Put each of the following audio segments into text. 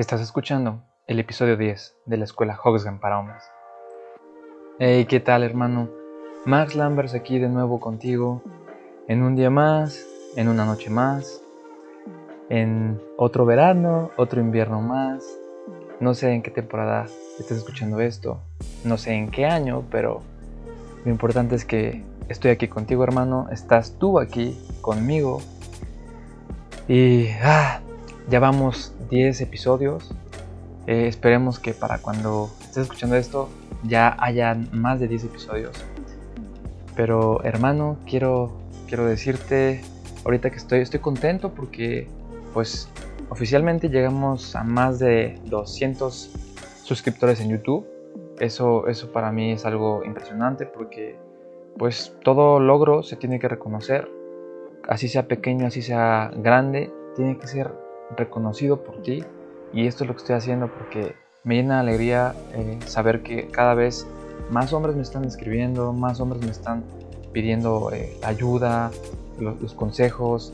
Estás escuchando el episodio 10 de la escuela Hogsgen para hombres. Hey, ¿qué tal hermano? Max Lambers aquí de nuevo contigo en un día más, en una noche más, en otro verano, otro invierno más. No sé en qué temporada estás escuchando esto, no sé en qué año, pero lo importante es que estoy aquí contigo hermano, estás tú aquí conmigo y ah, ya vamos 10 episodios. Eh, esperemos que para cuando estés escuchando esto ya hayan más de 10 episodios. Pero hermano, quiero, quiero decirte ahorita que estoy, estoy contento porque pues oficialmente llegamos a más de 200 suscriptores en YouTube. Eso, eso para mí es algo impresionante porque pues todo logro se tiene que reconocer. Así sea pequeño, así sea grande, tiene que ser reconocido por ti. Y esto es lo que estoy haciendo porque me llena de alegría eh, saber que cada vez más hombres me están escribiendo, más hombres me están pidiendo eh, ayuda, los, consejos.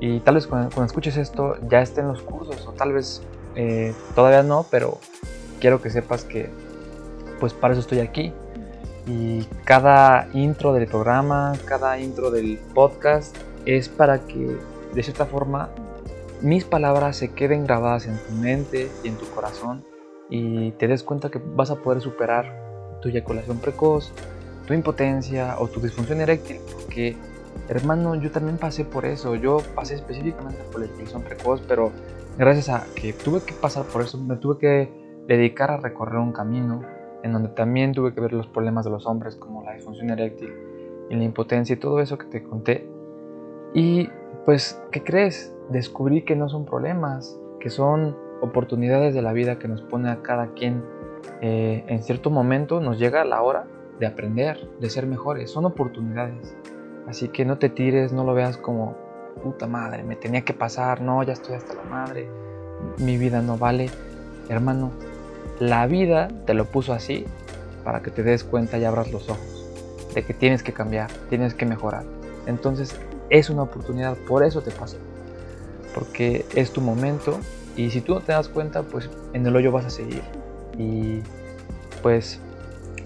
Y tal vez cuando, escuches esto ya estén los cursos o tal vez eh, todavía no, pero quiero que sepas que pues para eso estoy aquí. Y cada intro del programa, cada intro del podcast es para que de cierta forma mis palabras se queden grabadas en tu mente y en tu corazón y te des cuenta que vas a poder superar tu eyaculación precoz, tu impotencia o tu disfunción eréctil, porque hermano, yo también pasé por eso, yo pasé específicamente por la eyaculación precoz, pero gracias a que tuve que pasar por eso, me tuve que dedicar a recorrer un camino en donde también tuve que ver los problemas de los hombres como la disfunción eréctil y la impotencia y todo eso que te conté. Y pues, ¿qué crees? Descubrí que no son problemas, que son oportunidades de la vida que nos pone a cada quien. Eh, en cierto momento nos llega la hora de aprender, de ser mejores, son oportunidades. Así que no te tires, no lo veas como, puta madre, me tenía que pasar, no, ya estoy hasta la madre, mi vida no vale. Hermano, la vida te lo puso así para que te des cuenta y abras los ojos de que tienes que cambiar, tienes que mejorar. Entonces es una oportunidad, por eso te pasó porque es tu momento y si tú no te das cuenta, pues en el hoyo vas a seguir. Y pues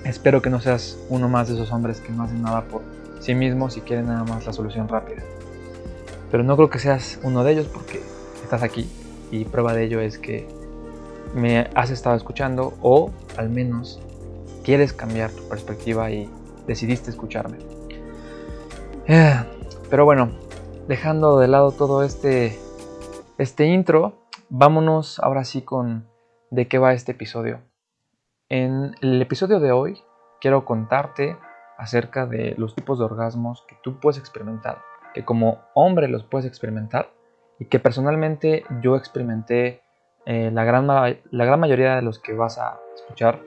espero que no seas uno más de esos hombres que no hacen nada por sí mismos y quieren nada más la solución rápida. Pero no creo que seas uno de ellos porque estás aquí y prueba de ello es que me has estado escuchando o al menos quieres cambiar tu perspectiva y decidiste escucharme. Eh, pero bueno, dejando de lado todo este este intro, vámonos ahora sí con de qué va este episodio. En el episodio de hoy quiero contarte acerca de los tipos de orgasmos que tú puedes experimentar, que como hombre los puedes experimentar y que personalmente yo experimenté eh, la, gran, la gran mayoría de los que vas a escuchar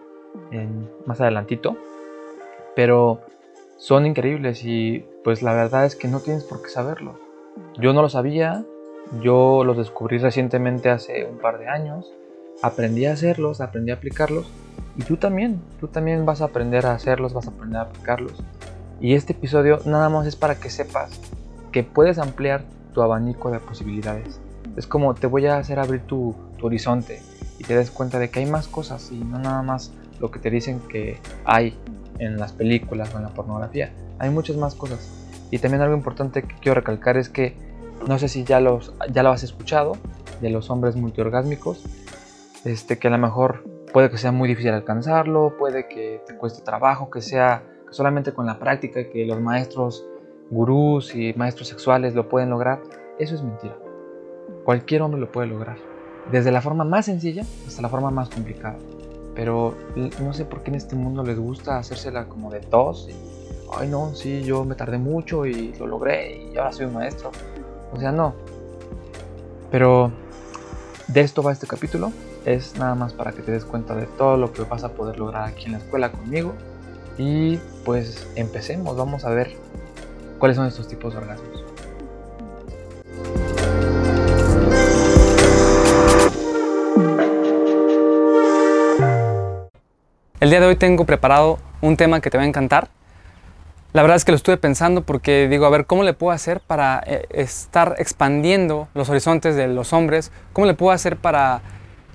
más adelantito, pero son increíbles y pues la verdad es que no tienes por qué saberlo. Yo no lo sabía, yo los descubrí recientemente hace un par de años, aprendí a hacerlos, aprendí a aplicarlos y tú también, tú también vas a aprender a hacerlos, vas a aprender a aplicarlos. Y este episodio nada más es para que sepas que puedes ampliar tu abanico de posibilidades. Es como te voy a hacer abrir tu, horizonte y te des cuenta de que hay más cosas y no nada más lo que te dicen que hay en las películas o en la pornografía. Hay muchas más cosas. Y también algo importante que quiero recalcar es que no sé si ya, los, ya lo has escuchado, de los hombres multiorgásmicos, este, que a lo mejor puede que sea muy difícil alcanzarlo, puede que te cueste trabajo, que sea solamente con la práctica que los maestros gurús y maestros sexuales lo pueden lograr. Eso es mentira. Cualquier hombre lo puede lograr. Desde la forma más sencilla hasta la forma más complicada. Pero no sé por qué en este mundo les gusta hacérsela como de tos. Ay no, sí, yo me tardé mucho y lo logré y ahora soy un maestro. O sea, no. Pero de esto va este capítulo. Es nada más para que te des cuenta de todo lo que vas a poder lograr aquí en la escuela conmigo. Y pues empecemos, vamos a ver cuáles son estos tipos de orgasmos. El día de hoy tengo preparado un tema que te va a encantar. La verdad es que lo estuve pensando porque digo, a ver, ¿cómo le puedo hacer para eh, estar expandiendo los horizontes de los hombres? ¿Cómo le puedo hacer para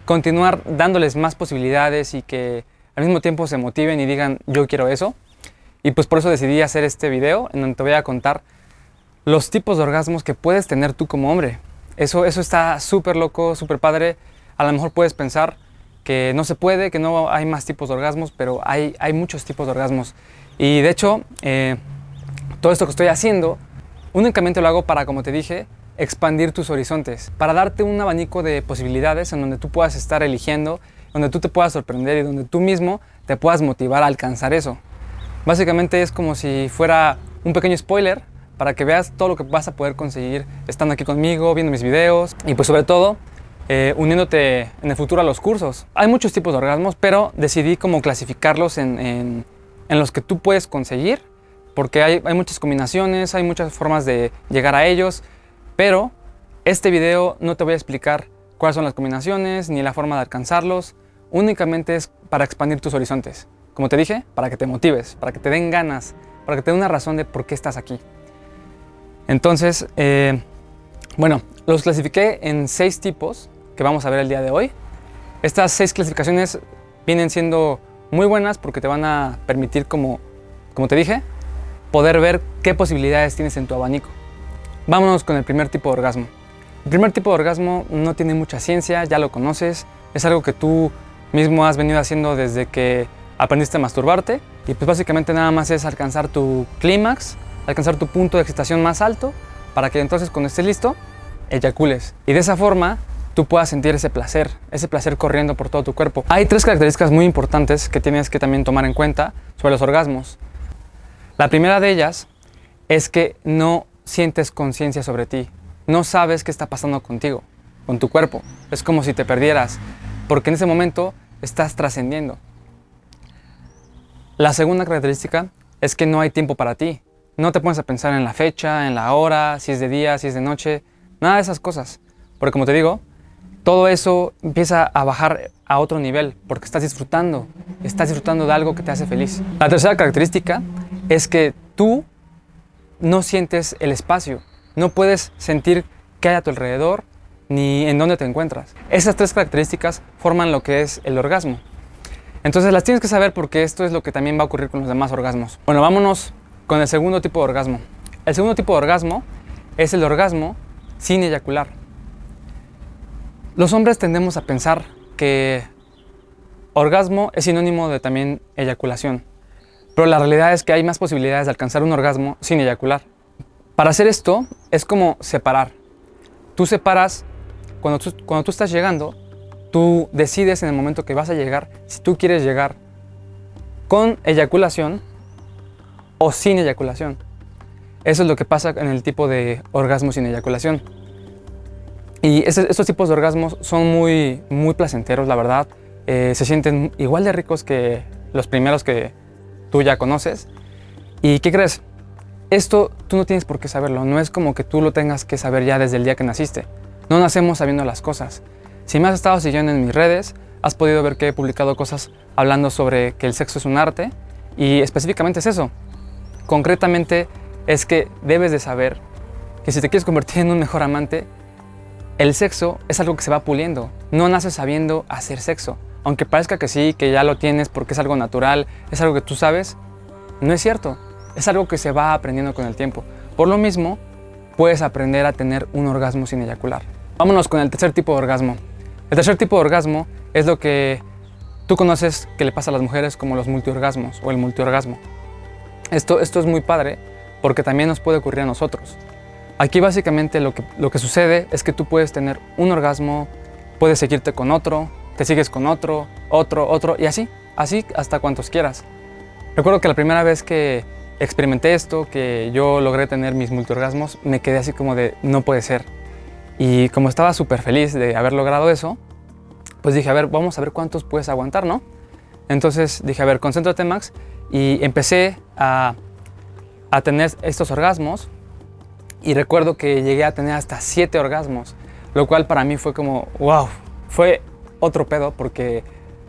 continuar dándoles más posibilidades y que al mismo tiempo se motiven y digan yo quiero eso. Y pues por eso decidí hacer este video en donde te voy a contar los tipos de orgasmos que puedes tener tú como hombre. Eso, eso está súper loco, súper padre. A lo mejor puedes pensar que no se puede, que no hay más tipos de orgasmos, pero hay, hay muchos tipos de orgasmos. Y de hecho, eh, todo esto que estoy haciendo, únicamente lo hago para, como te dije, expandir tus horizontes, para darte un abanico de posibilidades en donde tú puedas estar eligiendo, donde tú te puedas sorprender y donde tú mismo te puedas motivar a alcanzar eso. Básicamente es como si fuera un pequeño spoiler para que veas todo lo que vas a poder conseguir estando aquí conmigo, viendo mis videos y pues sobre todo eh, uniéndote en el futuro a los cursos. Hay muchos tipos de orgasmos, pero decidí como clasificarlos en, los que tú puedes conseguir, porque hay, muchas combinaciones, hay muchas formas de llegar a ellos, pero este video no te voy a explicar cuáles son las combinaciones ni la forma de alcanzarlos, únicamente es para expandir tus horizontes. Como te dije, para que te motives, para que te den ganas, para que te den una razón de por qué estás aquí. Entonces, eh, bueno, los clasifiqué en seis tipos que vamos a ver el día de hoy. Estas seis clasificaciones vienen siendo muy buenas porque te van a permitir, como, como te dije, poder ver qué posibilidades tienes en tu abanico. Vámonos con el primer tipo de orgasmo. El primer tipo de orgasmo no tiene mucha ciencia, ya lo conoces, es algo que tú mismo has venido haciendo desde que aprendiste a masturbarte y pues básicamente nada más es alcanzar tu clímax, alcanzar tu punto de excitación más alto para que entonces cuando estés listo eyacules. Y de esa forma tú puedas sentir ese placer, ese placer corriendo por todo tu cuerpo. Hay tres características muy importantes que tienes que también tomar en cuenta sobre los orgasmos. La primera de ellas es que no sientes conciencia sobre ti, no sabes qué está pasando contigo, con tu cuerpo. Es como si te perdieras, porque en ese momento estás trascendiendo. La segunda característica es que no hay tiempo para ti. No te pones a pensar en la fecha, en la hora, si es de día, si es de noche, nada de esas cosas. Porque como te digo, todo eso empieza a bajar a otro nivel porque estás disfrutando, estás disfrutando de algo que te hace feliz. La tercera característica es que tú no sientes el espacio, no puedes sentir qué hay a tu alrededor ni en dónde te encuentras. Esas tres características forman lo que es el orgasmo. Entonces las tienes que saber porque esto es lo que también va a ocurrir con los demás orgasmos. Bueno, vámonos con el segundo tipo de orgasmo. El segundo tipo de orgasmo es el orgasmo sin eyacular. Los hombres tendemos a pensar que orgasmo es sinónimo de también eyaculación, pero la realidad es que hay más posibilidades de alcanzar un orgasmo sin eyacular. Para hacer esto es como separar. Tú separas, cuando tú, cuando tú estás llegando, Tú decides en el momento que vas a llegar si tú quieres llegar con eyaculación o sin eyaculación. Eso es lo que pasa en el tipo de orgasmo sin eyaculación. Y estos tipos de orgasmos son muy, muy placenteros, la verdad. Eh, se sienten igual de ricos que los primeros que tú ya conoces. ¿Y qué crees? Esto tú no tienes por qué saberlo. No es como que tú lo tengas que saber ya desde el día que naciste. No nacemos sabiendo las cosas. Si me has estado siguiendo en mis redes, has podido ver que he publicado cosas hablando sobre que el sexo es un arte y específicamente es eso. Concretamente es que debes de saber que si te quieres convertir en un mejor amante, el sexo es algo que se va puliendo. No naces sabiendo hacer sexo. Aunque parezca que sí, que ya lo tienes porque es algo natural, es algo que tú sabes, no es cierto. Es algo que se va aprendiendo con el tiempo. Por lo mismo, puedes aprender a tener un orgasmo sin eyacular. Vámonos con el tercer tipo de orgasmo, el tercer tipo de orgasmo es lo que tú conoces que le pasa a las mujeres como los multiorgasmos o el multiorgasmo. Esto, esto es muy padre porque también nos puede ocurrir a nosotros. Aquí básicamente lo que, lo que sucede es que tú puedes tener un orgasmo, puedes seguirte con otro, te sigues con otro, otro, otro y así, así hasta cuantos quieras. Recuerdo que la primera vez que experimenté esto, que yo logré tener mis multiorgasmos, me quedé así como de no puede ser. Y como estaba súper feliz de haber logrado eso, pues dije, a ver, vamos a ver cuántos puedes aguantar, ¿no? Entonces dije, a ver, concéntrate, Max. Y empecé a, a tener estos orgasmos. Y recuerdo que llegué a tener hasta siete orgasmos, lo cual para mí fue como, wow, fue otro pedo porque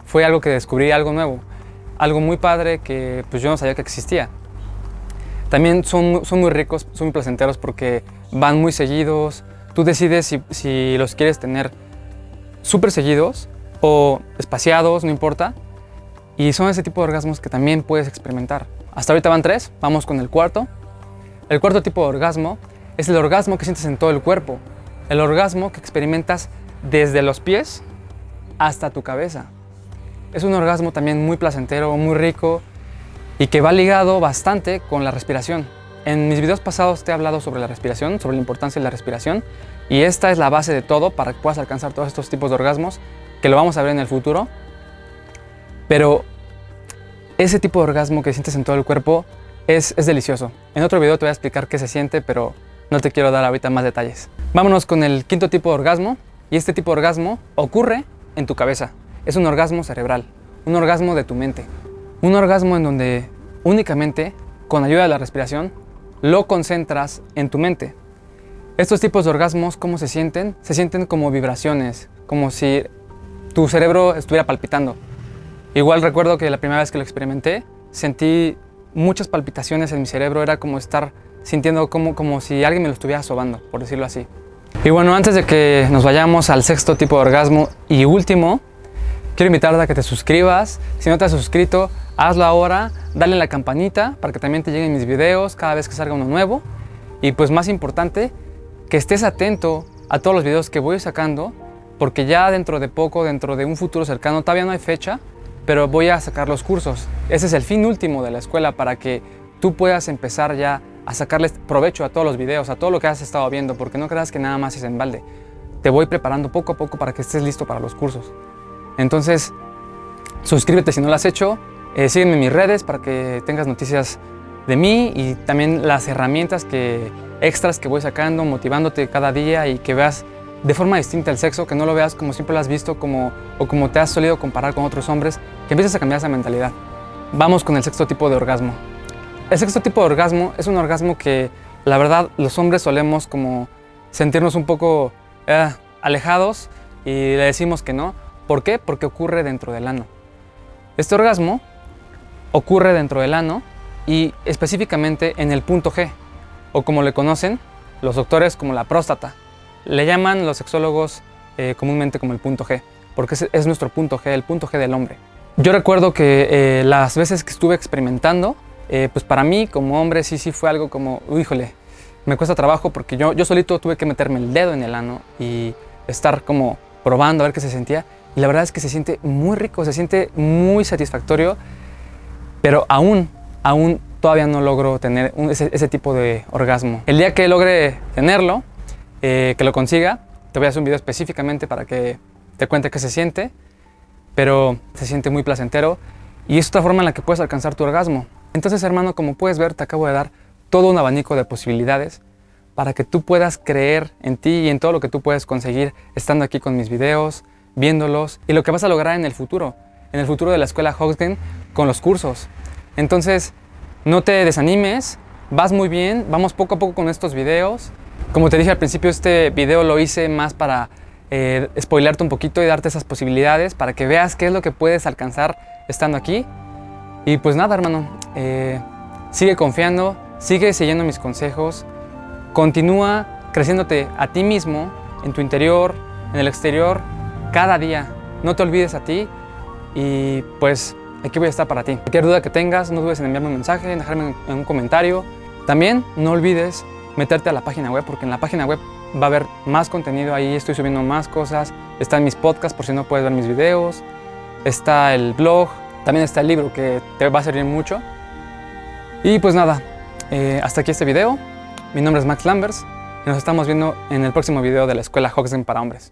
fue algo que descubrí, algo nuevo, algo muy padre que pues yo no sabía que existía. También son, son muy ricos, son muy placenteros porque van muy seguidos, Tú decides si, los quieres tener súper seguidos o espaciados, no importa. Y son ese tipo de orgasmos que también puedes experimentar. Hasta ahorita van tres, vamos con el cuarto. El cuarto tipo de orgasmo es el orgasmo que sientes en todo el cuerpo. El orgasmo que experimentas desde los pies hasta tu cabeza. Es un orgasmo también muy placentero, muy rico y que va ligado bastante con la respiración. En mis videos pasados te he hablado sobre la respiración, sobre la importancia de la respiración y esta es la base de todo para que puedas alcanzar todos estos tipos de orgasmos que lo vamos a ver en el futuro. Pero ese tipo de orgasmo que sientes en todo el cuerpo es, delicioso. En otro video te voy a explicar qué se siente, pero no te quiero dar ahorita más detalles. Vámonos con el quinto tipo de orgasmo y este tipo de orgasmo ocurre en tu cabeza. Es un orgasmo cerebral, un orgasmo de tu mente. Un orgasmo en donde únicamente con ayuda de la respiración lo concentras en tu mente. Estos tipos de orgasmos, ¿cómo se sienten? Se sienten como vibraciones, como si tu cerebro estuviera palpitando. Igual recuerdo que la primera vez que lo experimenté, sentí muchas palpitaciones en mi cerebro, era como estar sintiendo como, como si alguien me lo estuviera sobando, por decirlo así. Y bueno, antes de que nos vayamos al sexto tipo de orgasmo y último, quiero invitarte a que te suscribas. Si no te has suscrito, hazlo ahora, dale la campanita para que también te lleguen mis videos cada vez que salga uno nuevo. Y pues más importante, que estés atento a todos los videos que voy sacando, porque ya dentro de poco, dentro de un futuro cercano, todavía no hay fecha, pero voy a sacar los cursos. Ese es el fin último de la escuela para que tú puedas empezar ya a sacarles provecho a todos los videos, a todo lo que has estado viendo, porque no creas que nada más es en balde. Te voy preparando poco a poco para que estés listo para los cursos. Entonces, suscríbete si no lo has hecho, eh, sígueme en mis redes para que tengas noticias de mí y también las herramientas que, extras que voy sacando, motivándote cada día y que veas de forma distinta el sexo, que no lo veas como siempre lo has visto como, o como te has solido comparar con otros hombres, que empieces a cambiar esa mentalidad. Vamos con el sexto tipo de orgasmo. El sexto tipo de orgasmo es un orgasmo que la verdad los hombres solemos como sentirnos un poco eh, alejados y le decimos que no. ¿Por qué? Porque ocurre dentro del ano. Este orgasmo ocurre dentro del ano y específicamente en el punto G, o como le conocen los doctores como la próstata. Le llaman los sexólogos eh, comúnmente como el punto G, porque es, nuestro punto G, el punto G del hombre. Yo recuerdo que eh, las veces que estuve experimentando, eh, pues para mí como hombre sí, sí fue algo como, híjole, me cuesta trabajo porque yo, yo solito tuve que meterme el dedo en el ano y estar como probando a ver qué se sentía. Y la verdad es que se siente muy rico, se siente muy satisfactorio, pero aún, aún todavía no logro tener ese, tipo de orgasmo. El día que logre tenerlo, eh, que lo consiga, te voy a hacer un video específicamente para que te cuente qué se siente, pero se siente muy placentero y es otra forma en la que puedes alcanzar tu orgasmo. Entonces, hermano, como puedes ver, te acabo de dar todo un abanico de posibilidades para que tú puedas creer en ti y en todo lo que tú puedes conseguir estando aquí con mis videos, viéndolos y lo que vas a lograr en el futuro, en el futuro de la escuela Hoxgen con los cursos. Entonces, no te desanimes, vas muy bien, vamos poco a poco con estos videos. Como te dije al principio, este video lo hice más para eh, un poquito y darte esas posibilidades para que veas qué es lo que puedes alcanzar estando aquí. Y pues nada, hermano, eh, sigue confiando, sigue siguiendo mis consejos, continúa creciéndote a ti mismo, en tu interior, en el exterior, cada día. No te olvides a ti y pues aquí voy a estar para ti. Cualquier duda que tengas, no dudes en enviarme un mensaje, en dejarme en un comentario. También no olvides meterte a la página web porque en la página web va a haber más contenido ahí, estoy subiendo más cosas, están mis podcasts por si no puedes ver mis videos, está el blog, también está el libro que te va a servir mucho. Y pues nada, eh, hasta aquí este video. Mi nombre es Max Lambers y nos estamos viendo en el próximo video de la Escuela Hoxton para Hombres.